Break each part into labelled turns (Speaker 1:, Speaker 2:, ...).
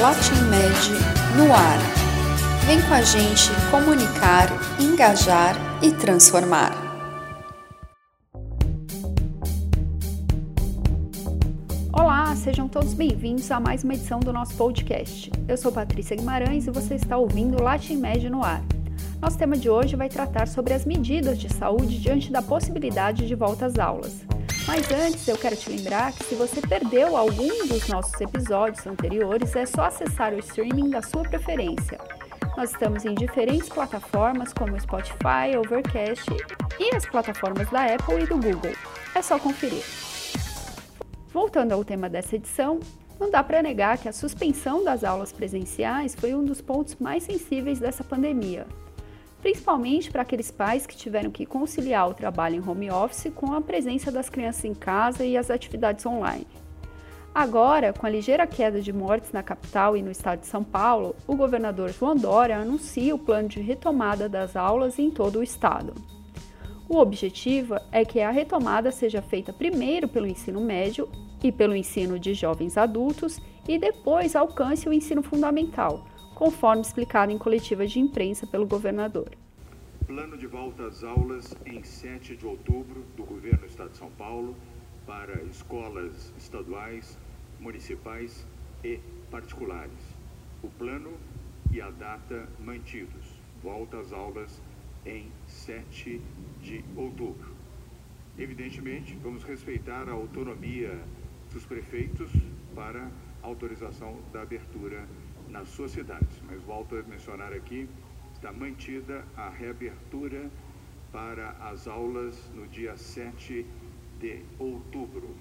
Speaker 1: LatinMed no ar. Vem com a gente comunicar, engajar e transformar.
Speaker 2: Olá, sejam todos bem-vindos a mais uma edição do nosso podcast. Eu sou Patrícia Guimarães e você está ouvindo LatinMed no ar. Nosso tema de hoje vai tratar sobre as medidas de saúde diante da possibilidade de volta às aulas. Mas antes, eu quero te lembrar que se você perdeu algum dos nossos episódios anteriores, é só acessar o streaming da sua preferência. Nós estamos em diferentes plataformas como Spotify, Overcast e as plataformas da Apple e do Google. É só conferir. Voltando ao tema dessa edição, não dá para negar que a suspensão das aulas presenciais foi um dos pontos mais sensíveis dessa pandemia principalmente para aqueles pais que tiveram que conciliar o trabalho em home office com a presença das crianças em casa e as atividades online. Agora, com a ligeira queda de mortes na capital e no estado de São Paulo, o governador João Dória anuncia o plano de retomada das aulas em todo o estado. O objetivo é que a retomada seja feita primeiro pelo ensino médio e pelo ensino de jovens adultos e depois alcance o ensino fundamental, conforme explicado em coletiva de imprensa pelo governador.
Speaker 3: Plano de volta às aulas em 7 de outubro do governo do Estado de São Paulo para escolas estaduais, municipais e particulares. O plano e a data mantidos. Volta às aulas em 7 de outubro. Evidentemente, vamos respeitar a autonomia dos prefeitos para autorização da abertura nas suas cidades. Mas volto a mencionar aqui, está mantida a reabertura para as aulas no dia 7 de outubro.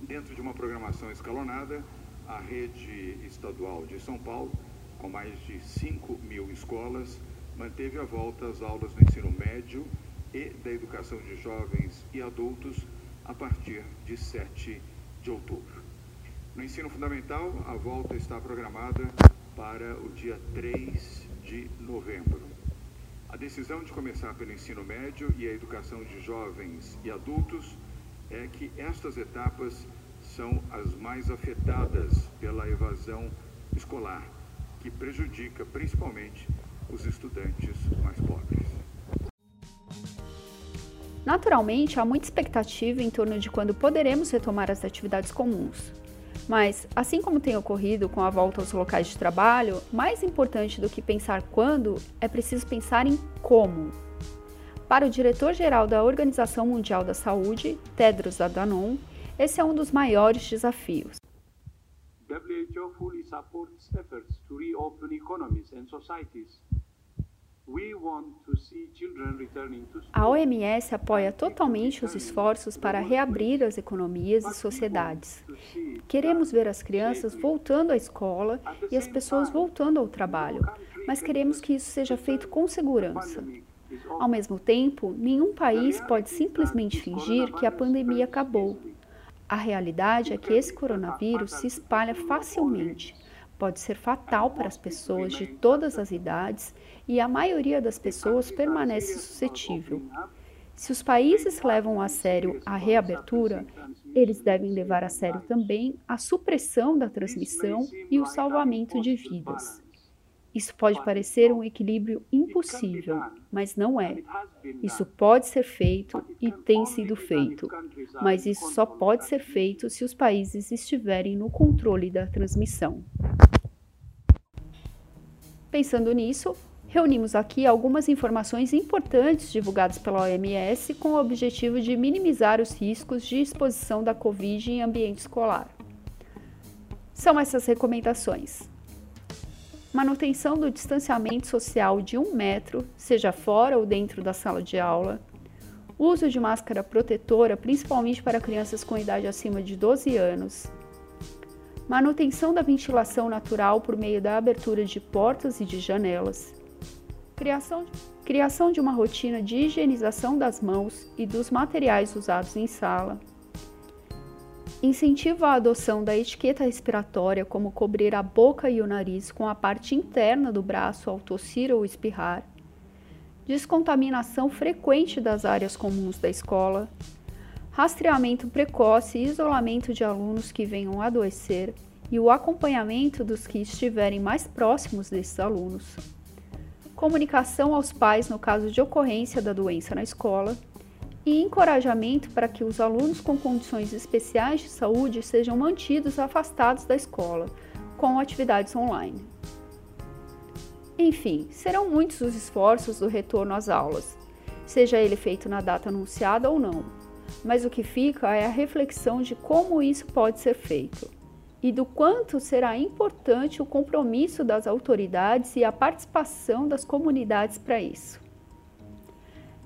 Speaker 3: Dentro de uma programação escalonada, a rede estadual de São Paulo, com mais de 5 mil escolas, manteve a volta às aulas do ensino médio e da educação de jovens e adultos a partir de 7 de outubro. No ensino fundamental, a volta está programada para o dia 3 de novembro. A decisão de começar pelo ensino médio e a educação de jovens e adultos é que estas etapas são as mais afetadas pela evasão escolar, que prejudica principalmente os estudantes mais pobres.
Speaker 2: Naturalmente, há muita expectativa em torno de quando poderemos retomar as atividades comuns. Mas, assim como tem ocorrido com a volta aos locais de trabalho, mais importante do que pensar quando é preciso pensar em como. Para o diretor-geral da Organização Mundial da Saúde, Tedros Adhanom, esse é um dos maiores desafios. WHO fully supports efforts to reopen economies and societies a OMS apoia totalmente os esforços para reabrir as economias e sociedades. Queremos ver as crianças voltando à escola e as pessoas voltando ao trabalho, mas queremos que isso seja feito com segurança. Ao mesmo tempo, nenhum país pode simplesmente fingir que a pandemia acabou. A realidade é que esse coronavírus se espalha facilmente pode ser fatal para as pessoas de todas as idades e a maioria das pessoas permanece suscetível. Se os países levam a sério a reabertura, eles devem levar a sério também a supressão da transmissão e o salvamento de vidas. Isso pode parecer um equilíbrio impossível, mas não é. Isso pode ser feito e tem sido feito, mas isso só pode ser feito se os países estiverem no controle da transmissão. Pensando nisso, reunimos aqui algumas informações importantes divulgadas pela OMS com o objetivo de minimizar os riscos de exposição da Covid em ambiente escolar. São essas recomendações. Manutenção do distanciamento social de um metro, seja fora ou dentro da sala de aula, uso de máscara protetora, principalmente para crianças com idade acima de 12 anos, manutenção da ventilação natural por meio da abertura de portas e de janelas, criação de, criação de uma rotina de higienização das mãos e dos materiais usados em sala Incentiva a adoção da etiqueta respiratória, como cobrir a boca e o nariz com a parte interna do braço ao tossir ou espirrar. Descontaminação frequente das áreas comuns da escola. Rastreamento precoce e isolamento de alunos que venham adoecer. e o acompanhamento dos que estiverem mais próximos desses alunos, comunicação aos pais no caso de ocorrência da doença na escola e encorajamento para que os alunos com condições especiais de saúde sejam mantidos afastados da escola com atividades online. Enfim, serão muitos os esforços do retorno às aulas, seja ele feito na data anunciada ou não, mas o que fica é a reflexão de como isso pode ser feito e do quanto será importante o compromisso das autoridades e a participação das comunidades para isso.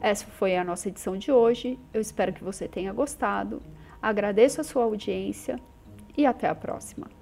Speaker 2: Essa foi a nossa edição de hoje. Eu espero que você tenha gostado. Agradeço a sua audiência e até a próxima.